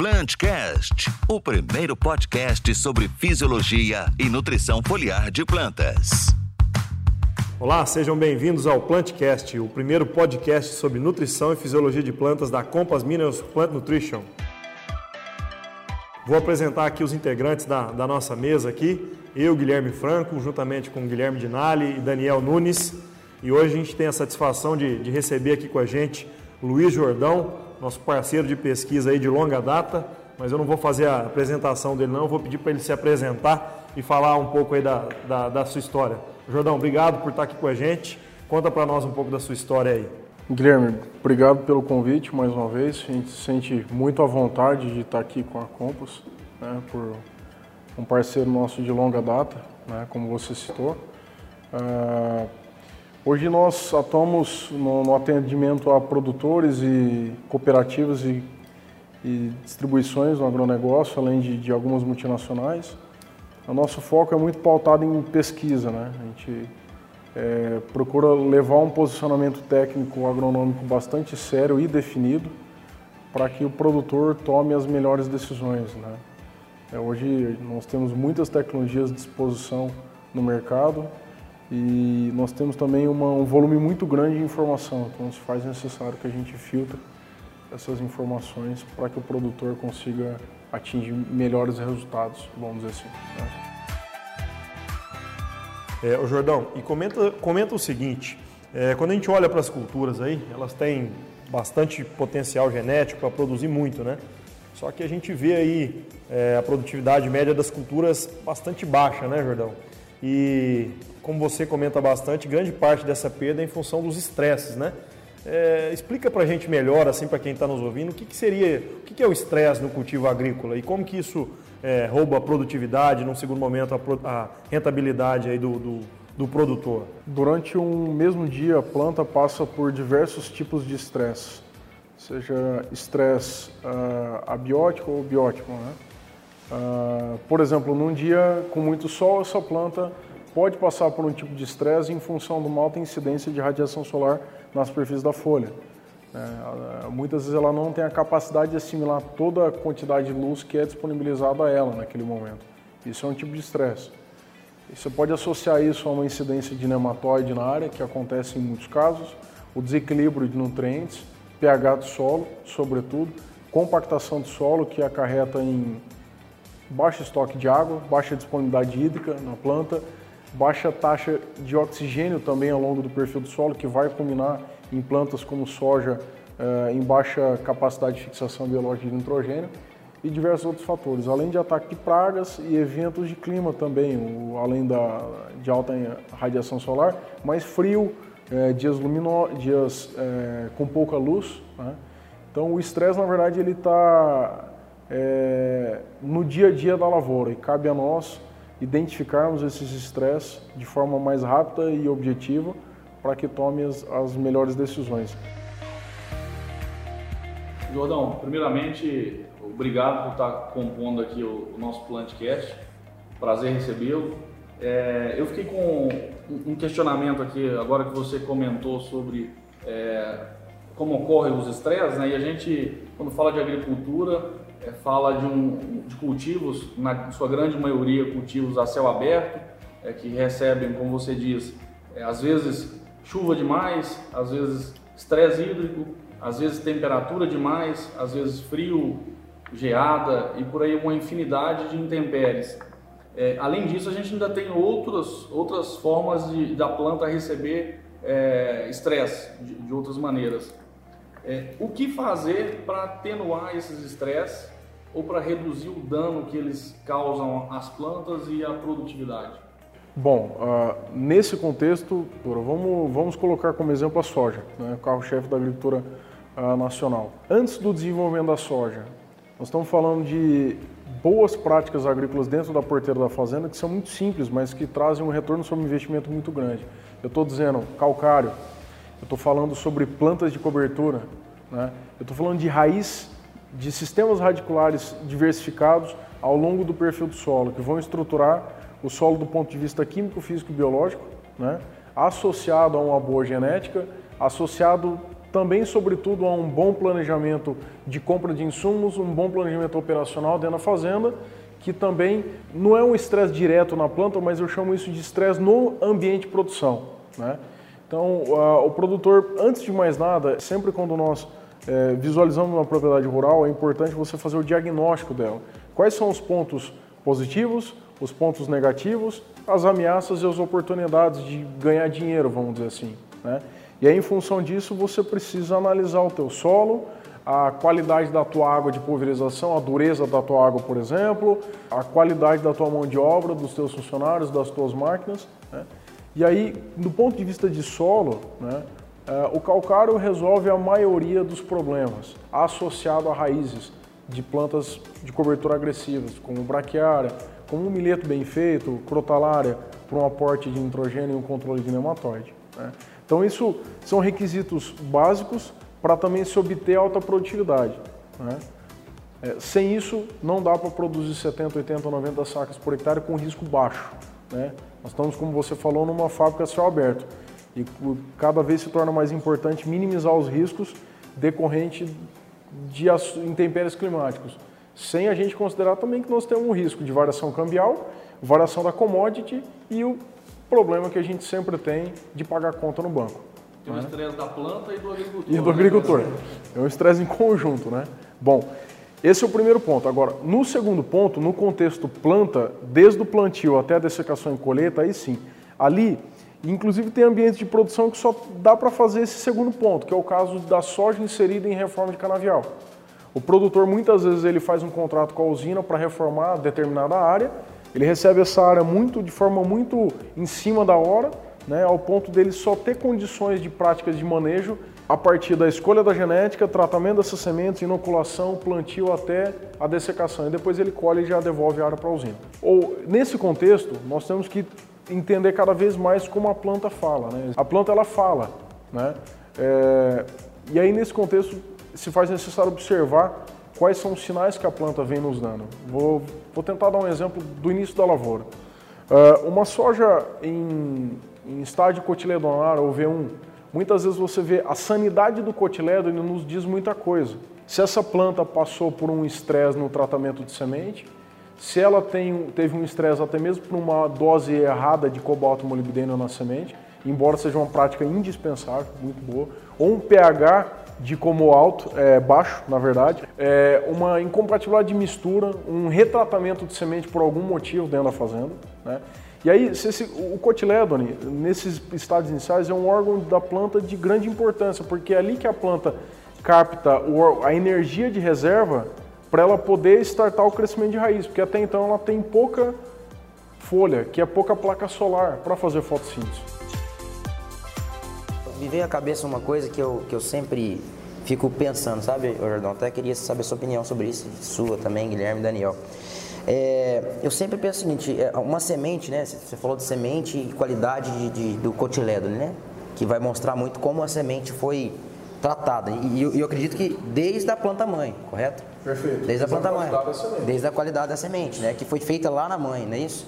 Plantcast, o primeiro podcast sobre fisiologia e nutrição foliar de plantas. Olá, sejam bem-vindos ao Plantcast, o primeiro podcast sobre nutrição e fisiologia de plantas da Compass Minerals Plant Nutrition. Vou apresentar aqui os integrantes da, da nossa mesa aqui, eu, Guilherme Franco, juntamente com Guilherme Dinali e Daniel Nunes. E hoje a gente tem a satisfação de, de receber aqui com a gente Luiz Jordão, nosso parceiro de pesquisa aí de longa data, mas eu não vou fazer a apresentação dele não, vou pedir para ele se apresentar e falar um pouco aí da, da, da, sua história. Jordão, obrigado por estar aqui com a gente. Conta para nós um pouco da sua história aí. Guilherme, obrigado pelo convite mais uma vez. A gente se sente muito à vontade de estar aqui com a Compass, né, por um parceiro nosso de longa data, né, como você citou. Uh, Hoje nós atuamos no, no, atendimento a produtores e cooperativas e, e distribuições no agronegócio, além de, de, algumas multinacionais. O nosso foco é muito pautado em pesquisa, né? A gente é, procura levar um posicionamento técnico agronômico bastante sério e definido para que o produtor tome as melhores decisões, né? É, hoje nós temos muitas tecnologias à disposição no mercado, e nós temos também uma, um volume muito grande de informação, então se faz necessário que a gente filtre essas informações para que o produtor consiga atingir melhores resultados, vamos dizer assim. Né? É, o Jordão, e comenta, comenta o seguinte, é, quando a gente olha para as culturas aí, elas têm bastante potencial genético para produzir muito, né? Só que a gente vê aí é, a produtividade média das culturas bastante baixa, né, Jordão? E como você comenta bastante, grande parte dessa perda é em função dos estresses, né? É, explica para a gente melhor, assim, para quem está nos ouvindo, o que, que seria, o que, que, é o estresse no cultivo agrícola e como que isso é, rouba a produtividade, num segundo momento, a, a rentabilidade aí do, do, do, produtor? Durante um mesmo dia, a planta passa por diversos tipos de estresse, seja estresse uh, abiótico ou biótico, né? Uh, por exemplo, num dia com muito sol, essa planta pode passar por um tipo de estresse em função de uma alta incidência de radiação solar na superfície da folha. É, muitas vezes ela não tem a capacidade de assimilar toda a quantidade de luz que é disponibilizada a ela naquele momento. Isso é um tipo de estresse. Você pode associar isso a uma incidência de nematóide na área, que acontece em muitos casos, o desequilíbrio de nutrientes, pH do solo, sobretudo, compactação do solo, que acarreta em baixo estoque de água, baixa disponibilidade hídrica na planta, baixa taxa de oxigênio também ao longo do perfil do solo, que vai culminar em plantas como soja eh, em baixa capacidade de fixação biológica de nitrogênio e diversos outros fatores, além de ataque de pragas e eventos de clima também, o, além da, de alta radiação solar, mais frio, eh, dias, lumino, dias eh, com pouca luz. Né? Então o estresse, na verdade, ele está no dia a dia da lavoura e cabe a nós identificarmos esses estresses de forma mais rápida e objetiva para que tome as, as melhores decisões. Jordão, primeiramente, obrigado por estar compondo aqui o, o nosso Plantcast. Prazer recebê-lo. É, eu fiquei com um questionamento aqui, agora que você comentou sobre é, como ocorrem os estresses, né? E a gente, quando fala de agricultura, é, fala de, um, de cultivos, na sua grande maioria cultivos a céu aberto, é, que recebem, como você diz, é, às vezes chuva demais, às vezes estresse hídrico, às vezes temperatura demais, às vezes frio, geada e por aí uma infinidade de intempéries. É, além disso, a gente ainda tem outras, outras formas de, da planta receber é, estresse de, de outras maneiras. É, o que fazer para atenuar esses estresses ou para reduzir o dano que eles causam às plantas e à produtividade? Bom, uh, nesse contexto, vamos, vamos colocar como exemplo a soja, né, o carro-chefe da agricultura uh, nacional. Antes do desenvolvimento da soja, nós estamos falando de boas práticas agrícolas dentro da porteira da fazenda que são muito simples, mas que trazem um retorno sobre um investimento muito grande. Eu estou dizendo calcário, eu estou falando sobre plantas de cobertura, né? eu estou falando de raiz, de sistemas radiculares diversificados ao longo do perfil do solo, que vão estruturar o solo do ponto de vista químico, físico e biológico, né? associado a uma boa genética, associado também, sobretudo, a um bom planejamento de compra de insumos, um bom planejamento operacional dentro da fazenda, que também não é um estresse direto na planta, mas eu chamo isso de estresse no ambiente de produção. Né? Então, uh, o produtor, antes de mais nada, sempre quando nós é, visualizamos uma propriedade rural, é importante você fazer o diagnóstico dela. Quais são os pontos positivos, os pontos negativos, as ameaças e as oportunidades de ganhar dinheiro, vamos dizer assim. Né? E aí, em função disso, você precisa analisar o teu solo, a qualidade da tua água de pulverização, a dureza da tua água, por exemplo, a qualidade da tua mão de obra, dos teus funcionários, das tuas máquinas. Né? E aí, do ponto de vista de solo, né, uh, o calcário resolve a maioria dos problemas associado a raízes de plantas de cobertura agressivas, como braquiária, como um milheto bem feito, crotalária, para um aporte de nitrogênio e um controle de nematóide. Né? Então, isso são requisitos básicos para também se obter alta produtividade. Né? É, sem isso, não dá para produzir 70, 80, 90 sacas por hectare com risco baixo. Né? Nós estamos, como você falou, numa fábrica céu aberto. E cada vez se torna mais importante minimizar os riscos decorrentes de intempéries climáticos. Sem a gente considerar também que nós temos um risco de variação cambial, variação da commodity e o problema que a gente sempre tem de pagar conta no banco. Tem o né? estresse da planta e do agricultor. E do agricultor. Né? É um estresse em conjunto, né? Bom, esse é o primeiro ponto. Agora, no segundo ponto, no contexto planta, desde o plantio até a dessecação e colheita, aí sim. Ali, inclusive tem ambientes de produção que só dá para fazer esse segundo ponto, que é o caso da soja inserida em reforma de canavial. O produtor muitas vezes ele faz um contrato com a usina para reformar determinada área ele recebe essa área muito de forma muito em cima da hora, né, ao ponto dele só ter condições de práticas de manejo a partir da escolha da genética, tratamento dessas sementes, inoculação, plantio até a dessecação. E depois ele colhe e já devolve a área para a usina. Ou, nesse contexto, nós temos que entender cada vez mais como a planta fala. Né? A planta ela fala. Né? É... E aí, nesse contexto, se faz necessário observar quais são os sinais que a planta vem nos dando. Vou, vou tentar dar um exemplo do início da lavoura. Uh, uma soja em, em estágio cotiledonar ou V1, muitas vezes você vê a sanidade do cotiledo ele nos diz muita coisa. Se essa planta passou por um estresse no tratamento de semente, se ela tem, teve um estresse até mesmo por uma dose errada de cobalto molibdênio na semente, embora seja uma prática indispensável, muito boa, ou um pH de como alto, é, baixo, na verdade, é, uma incompatibilidade de mistura, um retratamento de semente por algum motivo dentro da fazenda. Né? E aí, esse, o cotiledone, nesses estádios iniciais, é um órgão da planta de grande importância, porque é ali que a planta capta a energia de reserva para ela poder startar o crescimento de raiz, porque até então ela tem pouca folha, que é pouca placa solar para fazer fotossíntese me veio à cabeça uma coisa que eu, que eu sempre fico pensando, sabe, Jordão? Até queria saber a sua opinião sobre isso, sua também, Guilherme e Daniel. É, eu sempre penso o seguinte, é, uma semente, né? Você falou de semente e qualidade de, de, do cotilédone, né? Que vai mostrar muito como a semente foi tratada. E eu, eu acredito que desde a planta mãe, correto? Perfeito. Desde a planta mãe. Desde a qualidade da semente, né? Que foi feita lá na mãe, não é isso?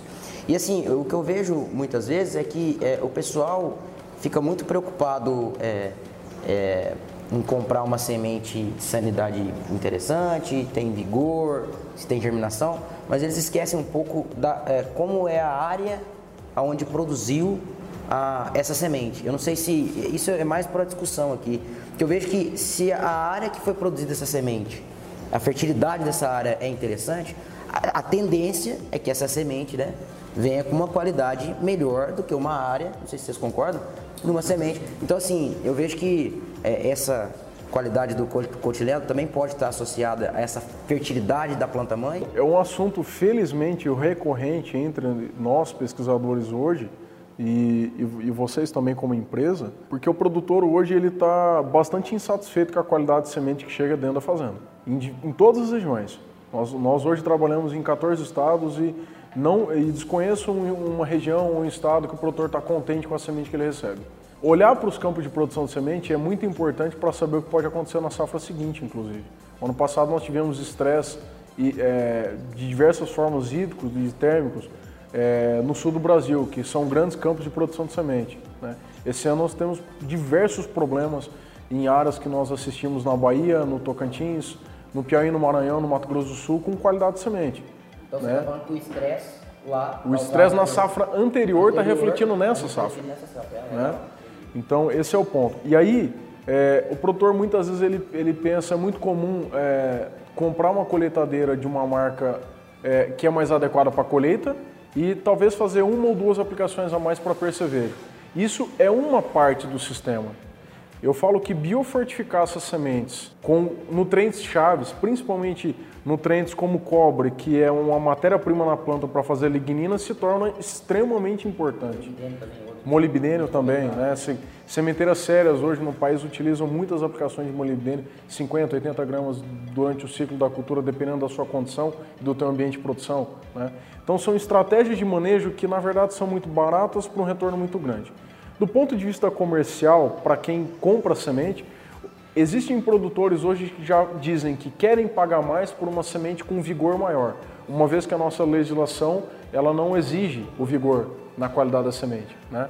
E assim, o que eu vejo muitas vezes é que é, o pessoal fica muito preocupado é, é, em comprar uma semente de sanidade interessante, tem vigor, se tem germinação, mas eles esquecem um pouco da é, como é a área onde produziu a, essa semente. Eu não sei se isso é mais para discussão aqui, que eu vejo que se a área que foi produzida essa semente, a fertilidade dessa área é interessante, a, a tendência é que essa semente, né, venha com uma qualidade melhor do que uma área, não sei se vocês concordam, numa semente. Então, assim, eu vejo que é, essa qualidade do cotileno também pode estar associada a essa fertilidade da planta mãe? É um assunto, felizmente, recorrente entre nós pesquisadores hoje e, e, e vocês também como empresa, porque o produtor hoje ele está bastante insatisfeito com a qualidade de semente que chega dentro da fazenda, em, em todas as regiões. Nós, nós hoje trabalhamos em 14 estados e não, e desconheço uma região, um estado que o produtor está contente com a semente que ele recebe. Olhar para os campos de produção de semente é muito importante para saber o que pode acontecer na safra seguinte, inclusive. Ano passado nós tivemos estresse é, de diversas formas hídricos e térmicos é, no sul do Brasil, que são grandes campos de produção de semente. Né? Esse ano nós temos diversos problemas em áreas que nós assistimos na Bahia, no Tocantins, no Piauí, no Maranhão, no Mato Grosso do Sul, com qualidade de semente. Então você né? está falando que o estresse lá. O estresse na safra anterior está refletindo nessa safra. Nessa safra, é, né? Então esse é o ponto. E aí é, o produtor muitas vezes ele, ele pensa, é muito comum é, comprar uma colheitadeira de uma marca é, que é mais adequada para a colheita e talvez fazer uma ou duas aplicações a mais para percevejo. Isso é uma parte do sistema. Eu falo que biofortificar essas sementes com nutrientes chaves, principalmente nutrientes como cobre, que é uma matéria-prima na planta para fazer lignina, se torna extremamente importante. Molibdênio também, né? Sementeiras sérias hoje no país utilizam muitas aplicações de molibdênio, 50, 80 gramas durante o ciclo da cultura, dependendo da sua condição e do teu ambiente de produção. Né? Então são estratégias de manejo que na verdade são muito baratas para um retorno muito grande. Do ponto de vista comercial, para quem compra semente, existem produtores hoje que já dizem que querem pagar mais por uma semente com vigor maior, uma vez que a nossa legislação ela não exige o vigor na qualidade da semente. Né?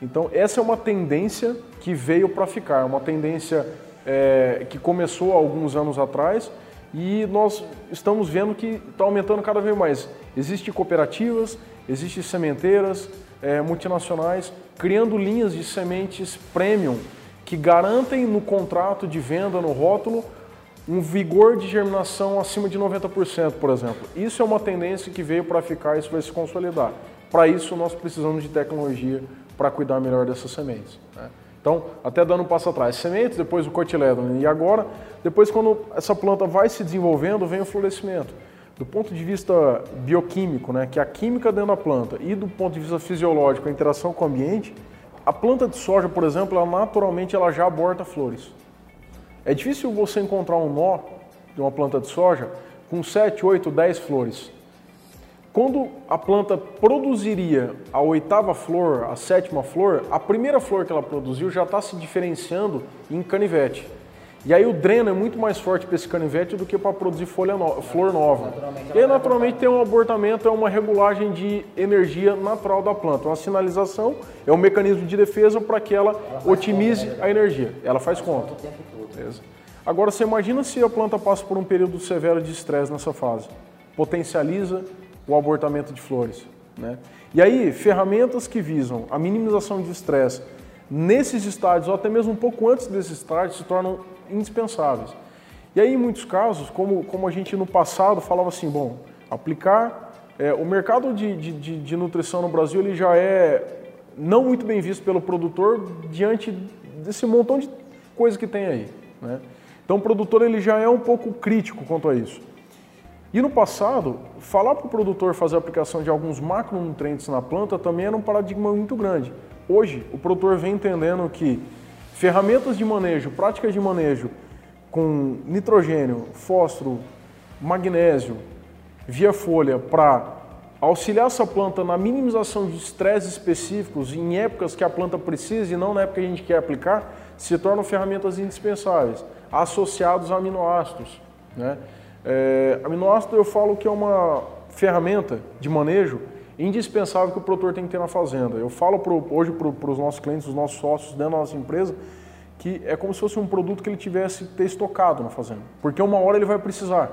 Então essa é uma tendência que veio para ficar, uma tendência é, que começou há alguns anos atrás e nós estamos vendo que está aumentando cada vez mais. Existem cooperativas, existem sementeiras, é, multinacionais criando linhas de sementes premium que garantem no contrato de venda, no rótulo, um vigor de germinação acima de 90%, por exemplo. Isso é uma tendência que veio para ficar, isso vai se consolidar. Para isso, nós precisamos de tecnologia para cuidar melhor dessas sementes. Né? Então, até dando um passo atrás, sementes, depois o cotilédon e agora, depois quando essa planta vai se desenvolvendo, vem o florescimento do ponto de vista bioquímico, né, que é a química dentro da planta, e do ponto de vista fisiológico, a interação com o ambiente, a planta de soja, por exemplo, ela naturalmente ela já aborta flores. É difícil você encontrar um nó de uma planta de soja com 7, 8, 10 flores. Quando a planta produziria a oitava flor, a sétima flor, a primeira flor que ela produziu já está se diferenciando em canivete. E aí o dreno é muito mais forte para esse canivete do que para produzir folha no, flor nova. Naturalmente, e naturalmente tem um abortamento, é uma regulagem de energia natural da planta. Uma sinalização é um mecanismo de defesa para que ela, ela otimize conta, né? a energia. Ela faz, faz conta. conta Agora você imagina se a planta passa por um período severo de estresse nessa fase. Potencializa o abortamento de flores. Né? E aí, ferramentas que visam a minimização de estresse nesses estádios, ou até mesmo um pouco antes desses estádios, se tornam indispensáveis. E aí, em muitos casos, como, como a gente no passado falava assim, bom, aplicar. É, o mercado de, de, de, nutrição no Brasil ele já é não muito bem visto pelo produtor diante desse montão de coisa que tem aí. Né? Então, o produtor ele já é um pouco crítico quanto a isso. E no passado, falar para o produtor fazer a aplicação de alguns macronutrientes na planta também era um paradigma muito grande. Hoje, o produtor vem entendendo que Ferramentas de manejo, práticas de manejo com nitrogênio, fósforo, magnésio, via folha para auxiliar essa planta na minimização de estresses específicos em épocas que a planta precisa e não na época que a gente quer aplicar, se tornam ferramentas indispensáveis, associados a aminoácidos. Né? É, aminoácido eu falo que é uma ferramenta de manejo indispensável que o produtor tem que ter na fazenda. Eu falo pro, hoje para os nossos clientes, os nossos sócios dentro da nossa empresa, que é como se fosse um produto que ele tivesse ter estocado na fazenda. Porque uma hora ele vai precisar,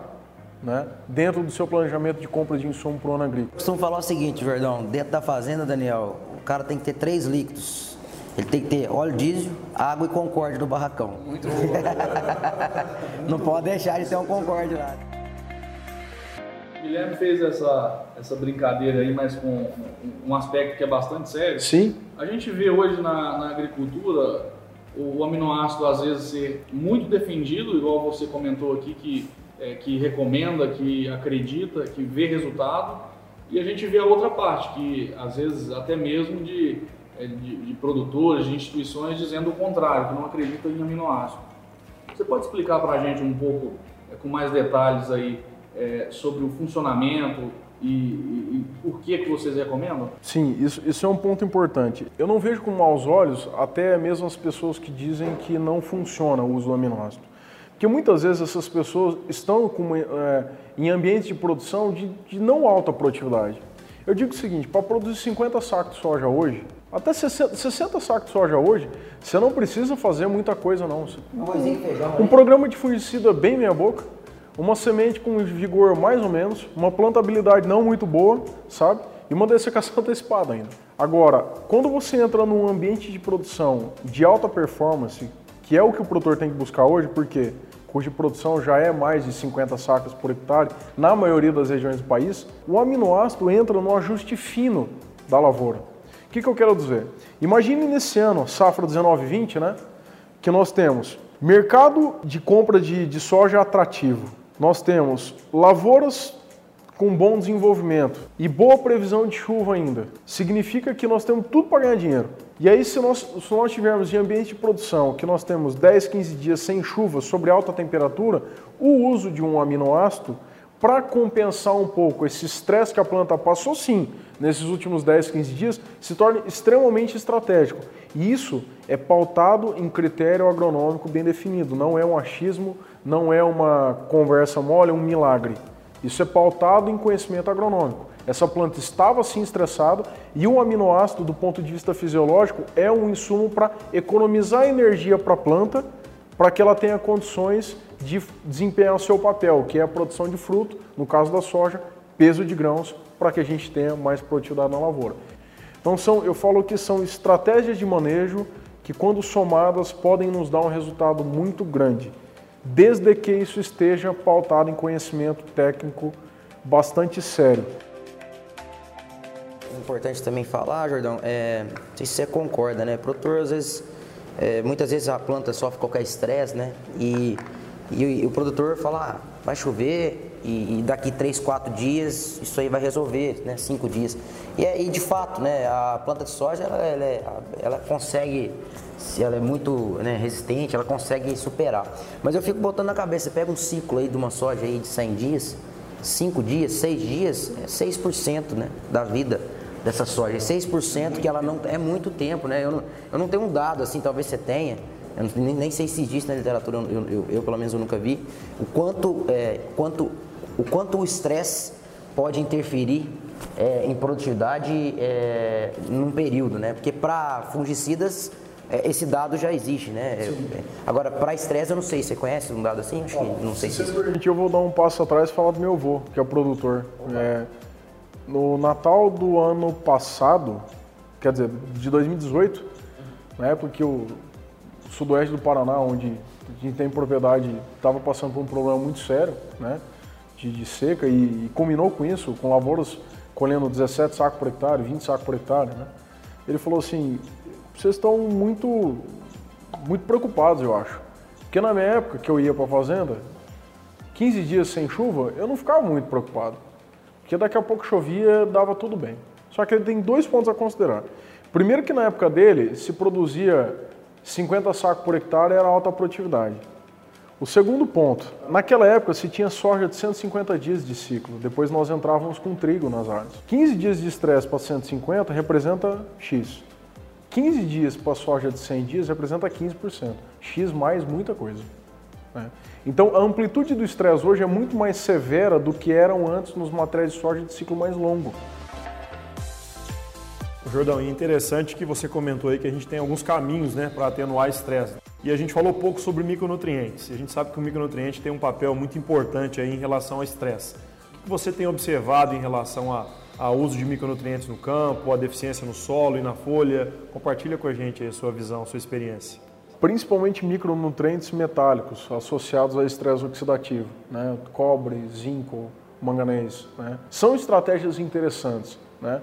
né? dentro do seu planejamento de compra de insumo para o ano agrícola. Costumo falar o seguinte, Verdão, dentro da fazenda, Daniel, o cara tem que ter três líquidos. Ele tem que ter óleo diesel, água e concorde no barracão. Muito bom. Não pode deixar de ter um concorde lá. Guilherme fez essa, essa brincadeira aí, mas com um aspecto que é bastante sério. Sim. A gente vê hoje na, na agricultura o aminoácido às vezes ser muito defendido, igual você comentou aqui, que, é, que recomenda, que acredita, que vê resultado, e a gente vê a outra parte, que às vezes até mesmo de, é, de, de produtores, de instituições dizendo o contrário, que não acreditam em aminoácido. Você pode explicar para a gente um pouco, é, com mais detalhes aí, é, sobre o funcionamento e, e, e, por que, que vocês recomendam? Sim, isso, isso é um ponto importante. Eu não vejo com maus olhos até mesmo as pessoas que dizem que não funciona o uso do aminoácido. Porque muitas vezes essas pessoas estão com, é, em ambientes de produção de, de não alta produtividade. Eu digo o seguinte, para produzir 50 sacos de soja hoje, Até 60, 60 sacos de soja hoje, você não precisa fazer muita coisa não. Um, um programa de fungicida bem meia boca, uma semente com vigor mais ou menos, uma plantabilidade não muito boa, sabe? E uma dessecação antecipada ainda. Agora, quando você entra num ambiente de produção de alta performance, que é o que o produtor tem que buscar hoje, porque cuja produção já é mais de 50 sacas por hectare na maioria das regiões do país, o aminoácido entra no ajuste fino da lavoura. O que, que eu quero dizer? Imagine nesse ano, safra 19-20, né, que nós temos mercado de compra de, de soja atrativo, nós temos lavouras com bom desenvolvimento e boa previsão de chuva ainda. Significa que nós temos tudo para ganhar dinheiro. E aí, se nós, se nós tivermos de ambiente de produção que nós temos 10, 15 dias sem chuva, sobre alta temperatura, o uso de um aminoácido para compensar um pouco esse estresse que a planta passou, sim, nesses últimos 10, 15 dias, se torna extremamente estratégico. E isso é pautado em critério agronômico bem definido, não é um achismo, não é uma conversa mole, é um milagre. Isso é pautado em conhecimento agronômico. Essa planta estava sim estressada e o aminoácido, do ponto de vista fisiológico, é um insumo para economizar energia para a planta, para que ela tenha condições de desempenhar o seu papel, que é a produção de fruto, no caso da soja, peso de grãos, para que a gente tenha mais produtividade na lavoura. Então são, eu falo que são estratégias de manejo que quando somadas podem nos dar um resultado muito grande desde que isso esteja pautado em conhecimento técnico bastante sério. Importante também falar, Jordão, é, não sei se você concorda, né? Produtor, às vezes, é, muitas vezes a planta sofre qualquer estresse, né? E, e, e, o produtor fala, ah, vai chover e, e, daqui 3, 4 dias isso aí vai resolver, né? 5 dias. E, e de fato, né? A planta de soja, ela, ela, é, ela consegue se ela é muito né, resistente, ela consegue superar. Mas eu fico botando na cabeça, pega um ciclo aí de uma soja aí de 100 dias, 5 dias, 6 dias, é 6% né, da vida dessa soja. 6% que ela não é muito tempo, né? Eu não, eu não tenho um dado assim, talvez você tenha. Eu nem, nem sei se existe na literatura, eu, eu, eu, pelo menos eu nunca vi. O quanto, é, quanto, o quanto o estresse pode interferir é, em produtividade é, num período, né? Porque para fungicidas é, esse dado já existe, né? É, agora, para estresse, eu não sei. Você conhece um dado assim? Acho que não sei se. Se permitir, eu vou dar um passo atrás e falar do meu avô, que é o produtor. É, no Natal do ano passado, quer dizer, de 2018, na época que o sudoeste do Paraná, onde a gente tem propriedade, estava passando por um problema muito sério, né? De, de seca e, e, combinou com isso, com lavouras colhendo 17 sacos por hectare, 20 sacos por hectare, né? Ele falou assim, vocês estão muito, muito preocupados, eu acho. Porque na minha época que eu ia para a fazenda, 15 dias sem chuva, eu não ficava muito preocupado. Porque daqui a pouco chovia, dava tudo bem. Só que ele tem dois pontos a considerar. Primeiro que na época dele, se produzia 50 sacos por hectare, era alta produtividade. O segundo ponto, naquela época se tinha soja de 150 dias de ciclo, depois nós entrávamos com trigo nas áreas. 15 dias de estresse para 150 representa X. 15 dias para soja de 100 dias representa 15%. X mais muita coisa. Né? Então a amplitude do estresse hoje é muito mais severa do que eram antes nos materiais de soja de ciclo mais longo. Jordão, e interessante que você comentou aí que a gente tem alguns caminhos né, para atenuar estresse. E a gente falou pouco sobre micronutrientes. A gente sabe que o micronutriente tem um papel muito importante aí em relação ao estresse. O que você tem observado em relação a ao uso de micronutrientes no campo, a deficiência no solo e na folha. Compartilha com a gente a sua visão, a sua experiência. Principalmente micronutrientes metálicos associados a estresse oxidativo, né? cobre, zinco, manganês. Né? São estratégias interessantes. Né?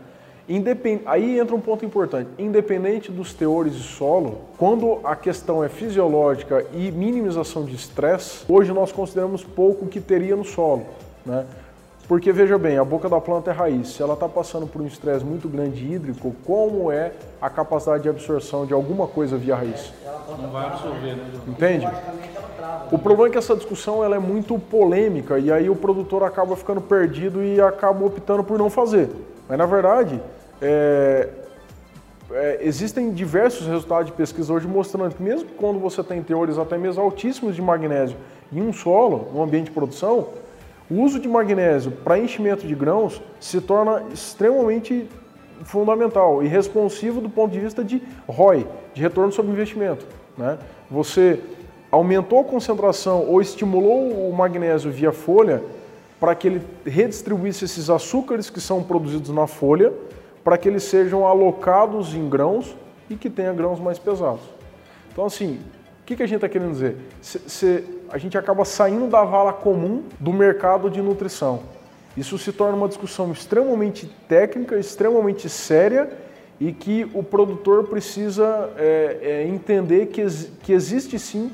Independ... Aí entra um ponto importante. Independente dos teores de solo, quando a questão é fisiológica e minimização de estresse, hoje nós consideramos pouco o que teria no solo. Né? Porque veja bem, a boca da planta é raiz. Se ela está passando por um estresse muito grande hídrico, como é a capacidade de absorção de alguma coisa via raiz? Não vai absorver, né? Entende? O problema é que essa discussão ela é muito polêmica e aí o produtor acaba ficando perdido e acaba optando por não fazer. Mas na verdade, é, é, existem diversos resultados de pesquisa hoje mostrando que mesmo quando você tem teores até mesmo altíssimos de magnésio em um solo, no ambiente de produção, o uso de magnésio para enchimento de grãos se torna extremamente fundamental e responsivo do ponto de vista de ROI, de retorno sobre investimento. Né? Você aumentou a concentração ou estimulou o magnésio via folha para que ele redistribuísse esses açúcares que são produzidos na folha para que eles sejam alocados em grãos e que tenha grãos mais pesados. Então, assim, o que, que a gente está querendo dizer? A gente acaba saindo da vala comum do mercado de nutrição. Isso se torna uma discussão extremamente técnica, extremamente séria e que o produtor precisa é, é, entender que, que existe sim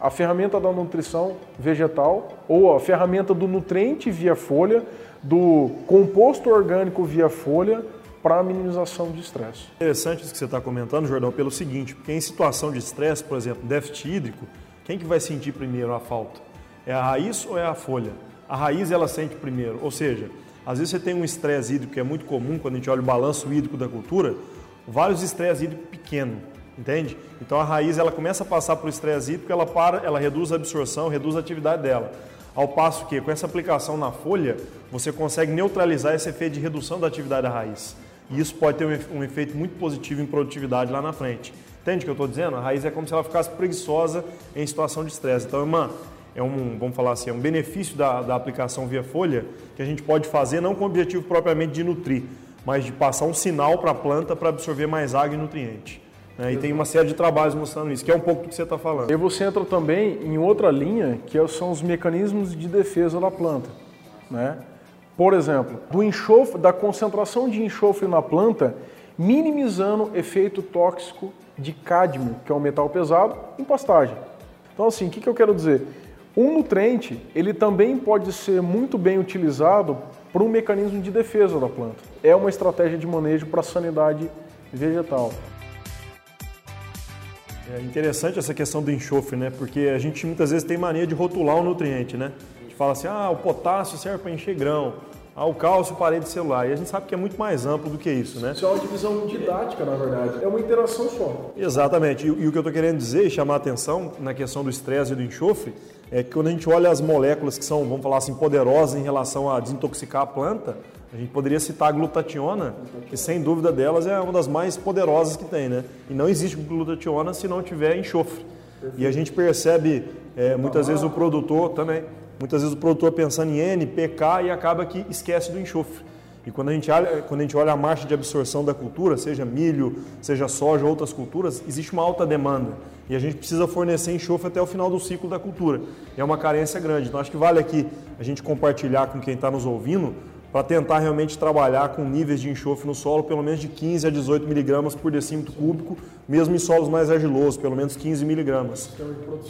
a ferramenta da nutrição vegetal ou a ferramenta do nutriente via folha, do composto orgânico via folha para a minimização de estresse. Interessante isso que você está comentando, Jordão, pelo seguinte, porque em situação de estresse, por exemplo, déficit hídrico, quem que vai sentir primeiro a falta? É a raiz ou é a folha? A raiz ela sente primeiro, ou seja, às vezes você tem um estresse hídrico que é muito comum quando a gente olha o balanço hídrico da cultura, vários estresses hídricos pequenos, entende? Então a raiz ela começa a passar por estresse hídrico, ela para, ela reduz a absorção, reduz a atividade dela. Ao passo que com essa aplicação na folha, você consegue neutralizar esse efeito de redução da atividade da raiz. E isso pode ter um efeito muito positivo em produtividade lá na frente. Entende o que eu estou dizendo? A raiz é como se ela ficasse preguiçosa em situação de estresse. Então, irmã, é um, vamos falar assim, é um benefício da, da aplicação via folha que a gente pode fazer não com o objetivo propriamente de nutrir, mas de passar um sinal para a planta para absorver mais água e nutriente. Né? E tem uma série de trabalhos mostrando isso, que é um pouco do que você está falando. E você entra também em outra linha, que são os mecanismos de defesa da planta. Né? Por exemplo, do enxofre, da concentração de enxofre na planta, minimizando efeito tóxico de cádmio, que é um metal pesado, em pastagem. Então, assim, o que, que eu quero dizer? Um nutriente, ele também pode ser muito bem utilizado para um mecanismo de defesa da planta. É uma estratégia de manejo para a sanidade vegetal. É interessante essa questão do enxofre, né? Porque a gente muitas vezes tem mania de rotular o nutriente, né? Fala assim, ah, o potássio serve para encher grão, ao cálcio, parede celular. E a gente sabe que é muito mais amplo do que isso, né? Isso é uma divisão didática, na verdade. É uma interação só. Exatamente. E, e o que eu estou querendo dizer e chamar a atenção na questão do estresse e do enxofre é que quando a gente olha as moléculas que são, vamos falar assim, poderosas em relação a desintoxicar a planta, a gente poderia citar a glutationa, que sem dúvida delas é uma das mais poderosas que tem, né? E não existe glutationa se não tiver enxofre. E a gente percebe é, muitas vezes o produtor também Muitas vezes o produtor pensando em N, PK e acaba que esquece do enxofre. E quando a, gente olha, quando a gente olha a marcha de absorção da cultura, seja milho, seja soja ou outras culturas, existe uma alta demanda. E a gente precisa fornecer enxofre até o final do ciclo da cultura. E é uma carência grande. Então acho que vale aqui a gente compartilhar com quem está nos ouvindo para tentar realmente trabalhar com níveis de enxofre no solo pelo menos de 15 a 18 miligramas por decímetro cúbico, mesmo em solos mais argilosos, pelo menos 15 miligramas.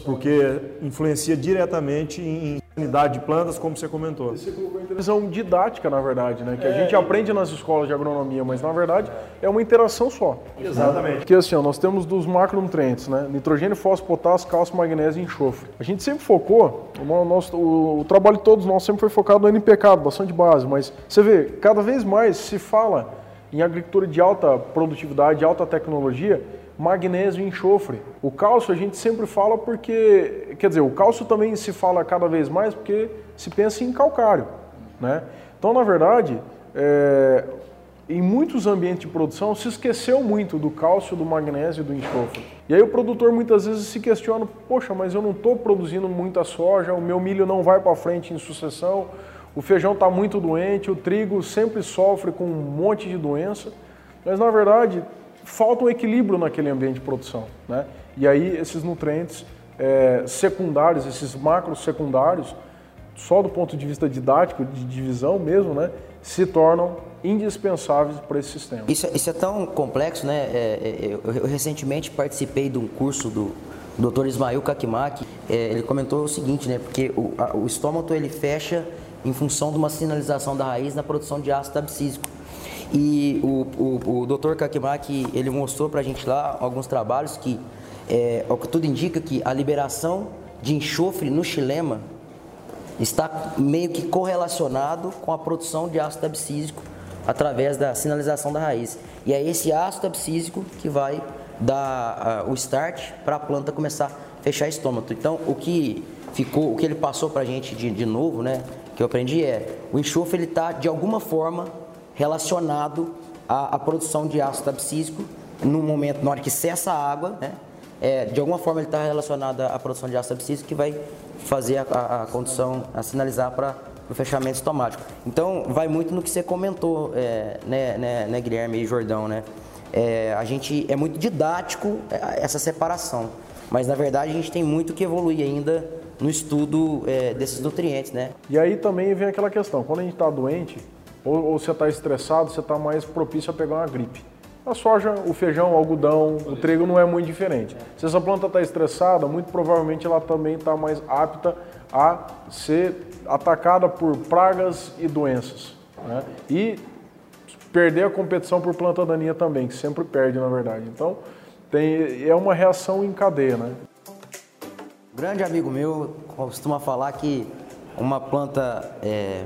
Porque influencia diretamente em unidade de plantas, como você comentou. Você colocou interação didática, na verdade, né? Que a gente aprende nas escolas de agronomia, mas na verdade é uma interação só. Exatamente. Porque assim, ó, nós temos dos macronutrientes, né? Nitrogênio, fósforo, potássio, cálcio, magnésio e enxofre. A gente sempre focou, o, nosso, o, o trabalho de todos nós sempre foi focado no NPK, bastante base, mas você vê, cada vez mais se fala em agricultura de alta produtividade, alta tecnologia, magnésio e enxofre. O cálcio a gente sempre fala porque, quer dizer, o cálcio também se fala cada vez mais porque se pensa em calcário, né? Então, na verdade, é, em muitos ambientes de produção se esqueceu muito do cálcio, do magnésio e do enxofre. E aí o produtor muitas vezes se questiona, poxa, mas eu não estou produzindo muita soja, o meu milho não vai para frente em sucessão, o feijão está muito doente, o trigo sempre sofre com um monte de doença. Mas na verdade falta um equilíbrio naquele ambiente de produção. Né? E aí esses nutrientes é, secundários, esses macros secundários, só do ponto de vista didático, de divisão mesmo, né, se tornam indispensáveis para esse sistema. Isso, isso é tão complexo, né? É, é eu, eu, recentemente participei de um curso do Dr. Ismail Kakimaki. É, ele comentou o seguinte, né? Porque o, a, o estômago ele fecha em função de uma sinalização da raiz na produção de ácido abscísico. E o, o, o Dr. Kakimaki, ele mostrou para a gente lá alguns trabalhos que, é, tudo indica que a liberação de enxofre no xilema está meio que correlacionado com a produção de ácido abscísico através da sinalização da raiz. E é esse ácido abscísico que vai dar uh, o start para a planta começar a fechar estômago. Então, o que ficou, o que ele passou para a gente de, de novo, né, que eu aprendi é, o enxofre ele está de alguma forma relacionado a, a produção de ácido abscísico no momento, na hora que cessa a água, né? É, de alguma forma ele está relacionado à produção de ácido abscísico que vai fazer a, a, a condição, a sinalizar para o fechamento estomático. Então, vai muito no que você comentou, é, né, né, né, Guilherme e Jordão, né? É, a gente é muito didático é, essa separação, mas na verdade a gente tem muito que evoluir ainda no estudo é, desses nutrientes, né? E aí também vem aquela questão, quando a gente está doente, ou, ou você está estressado, você está mais propício a pegar uma gripe. A soja, o feijão, o algodão, o trigo não é muito diferente. Se essa planta está estressada, muito provavelmente ela também está mais apta a ser atacada por pragas e doenças. Né? E perder a competição por planta daninha também, que sempre perde na verdade. Então tem, é uma reação em cadeia. Né? Um grande amigo meu costuma falar que uma planta, é,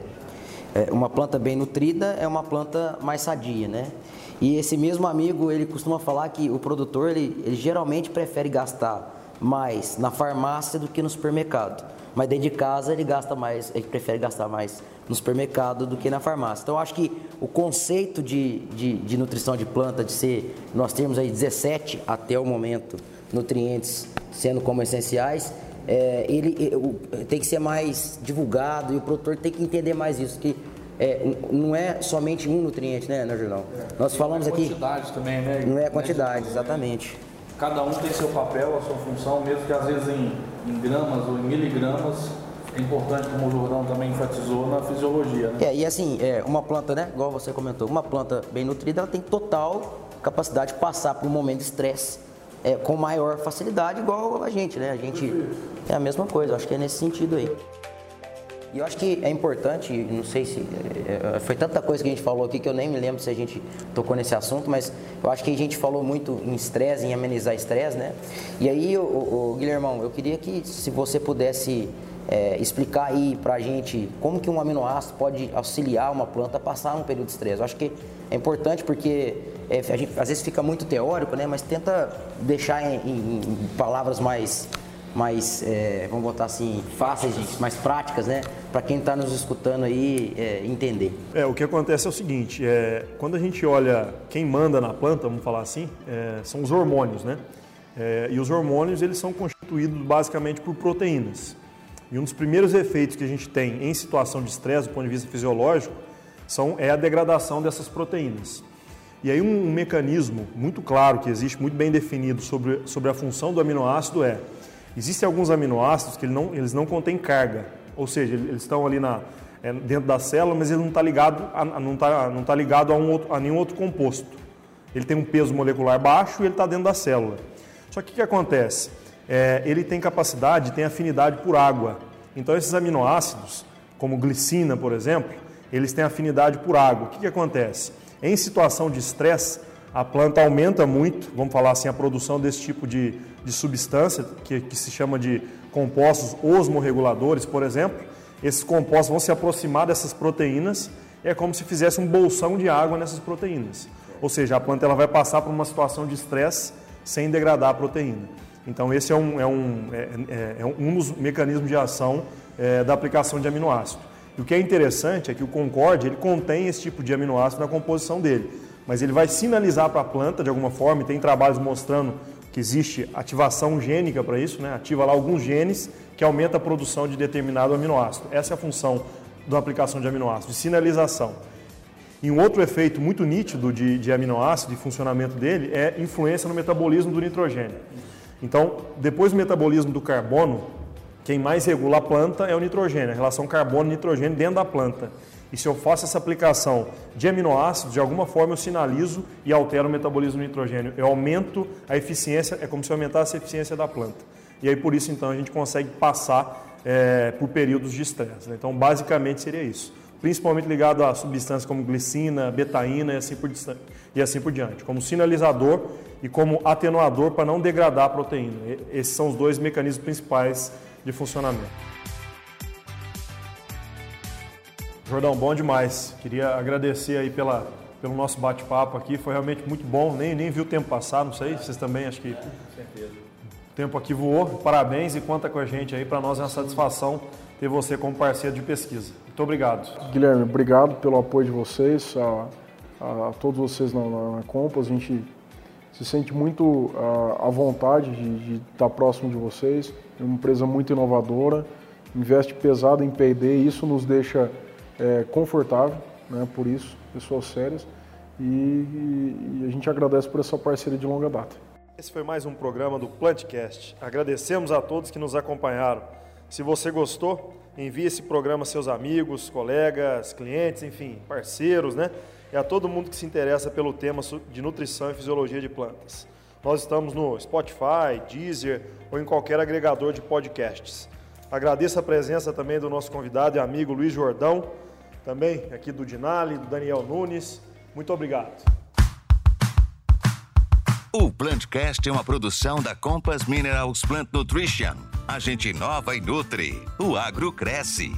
é, uma planta bem nutrida é uma planta mais sadia, né? E esse mesmo amigo, ele costuma falar que o produtor, ele, ele geralmente prefere gastar mais na farmácia do que no supermercado. Mas dentro de casa ele gasta mais, ele prefere gastar mais no supermercado do que na farmácia. Então acho que o conceito de, de, de nutrição de planta, de ser, nós temos aí 17 até o momento nutrientes sendo como essenciais, é, ele, ele, tem que ser mais divulgado e o produtor tem que entender mais isso, que é, não é somente um nutriente, né, né Jornal? É. Nós falamos aqui. quantidade também, né? Não é a quantidade, exatamente. Cada um tem seu papel, a sua função, mesmo que às vezes em, em gramas ou em miligramas, é importante, como o Jordão também enfatizou, na fisiologia. Né? É, e assim, é, uma planta, né, igual você comentou, uma planta bem nutrida, ela tem total capacidade de passar por um momento de estresse é, com maior facilidade, igual a gente, né? A gente é a mesma coisa, acho que é nesse sentido aí. E eu acho que é importante, não sei se. É, é, foi tanta coisa que a gente falou aqui que eu nem me lembro se a gente tocou nesse assunto, mas eu acho que a gente falou muito em estresse, em amenizar estresse, né? E aí, o, o, Guilhermão, eu queria que se você pudesse é, explicar aí pra gente como que um aminoácido pode auxiliar uma planta a passar um período de estresse. Eu acho que é importante porque é, a gente às vezes fica muito teórico, né? Mas tenta deixar em, em, em palavras mais mais, é, vamos botar assim, fáceis, mais práticas, né? Para quem está nos escutando aí é, entender. É, o que acontece é o seguinte, é, quando a gente olha quem manda na planta, vamos falar assim, é, são os hormônios, né? É, e os hormônios, eles são constituídos basicamente por proteínas. E um dos primeiros efeitos que a gente tem em situação de estresse, do ponto de vista fisiológico, são, é a degradação dessas proteínas. E aí um, um mecanismo muito claro, que existe muito bem definido sobre, sobre a função do aminoácido é Existem alguns aminoácidos que ele não, eles não contêm carga, ou seja, eles estão ali na, é, dentro da célula, mas ele não está ligado, a, não tá, não tá ligado a, um outro, a nenhum outro composto. Ele tem um peso molecular baixo e ele está dentro da célula. Só que o que acontece? É, ele tem capacidade, tem afinidade por água. Então esses aminoácidos, como glicina, por exemplo, eles têm afinidade por água. O que, que acontece? Em situação de estresse, a planta aumenta muito, vamos falar assim, a produção desse tipo de, de substância, que, que se chama de compostos osmorreguladores, por exemplo. Esses compostos vão se aproximar dessas proteínas, é como se fizesse um bolsão de água nessas proteínas. Ou seja, a planta ela vai passar por uma situação de estresse sem degradar a proteína. Então, esse é um, é um, é, é, é um dos mecanismos de ação é, da aplicação de aminoácido. E o que é interessante é que o Concorde ele contém esse tipo de aminoácido na composição dele mas ele vai sinalizar para a planta de alguma forma, e tem trabalhos mostrando que existe ativação gênica para isso, né? ativa lá alguns genes que aumenta a produção de determinado aminoácido. Essa é a função da aplicação de aminoácido, de sinalização. E um outro efeito muito nítido de, de aminoácido e funcionamento dele é influência no metabolismo do nitrogênio. Então, depois do metabolismo do carbono, quem mais regula a planta é o nitrogênio, a relação carbono-nitrogênio dentro da planta. E se eu faço essa aplicação de aminoácidos, de alguma forma eu sinalizo e altero o metabolismo do nitrogênio. Eu aumento a eficiência, é como se eu aumentasse a eficiência da planta. E aí por isso então a gente consegue passar é, por períodos de estresse. Né? Então basicamente seria isso. Principalmente ligado a substâncias como glicina, betaína e assim por, e assim por diante. Como sinalizador e como atenuador para não degradar a proteína. Esses são os dois mecanismos principais de funcionamento. Jordão, bom demais. Queria agradecer aí pela, pelo nosso bate-papo aqui. Foi realmente muito bom. Nem, nem vi o tempo passar, não sei. Vocês também, acho que. Com certeza. O tempo aqui voou. Parabéns e conta com a gente aí. Para nós é uma satisfação ter você como parceiro de pesquisa. Muito obrigado. Guilherme, obrigado pelo apoio de vocês. A, a, todos vocês na, na, na Compass. A gente se sente muito à vontade de, de estar próximo de vocês. É uma empresa muito inovadora, investe pesado em P&D e isso nos deixa é, confortável, né, por isso, pessoas sérias. E, e, e a gente agradece por essa parceria de longa data. Esse foi mais um programa do Plantcast. Agradecemos a todos que nos acompanharam. Se você gostou, envie esse programa a seus amigos, colegas, clientes, enfim, parceiros, né? E a todo mundo que se interessa pelo tema de nutrição e fisiologia de plantas. Nós estamos no Spotify, Deezer ou em qualquer agregador de podcasts. Agradeço a presença também do nosso convidado e amigo Luiz Jordão, também aqui do Dinali, do Daniel Nunes. Muito obrigado. O Plantcast é uma produção da Compass Minerals Plant Nutrition. A gente inova e nutre. O agro cresce.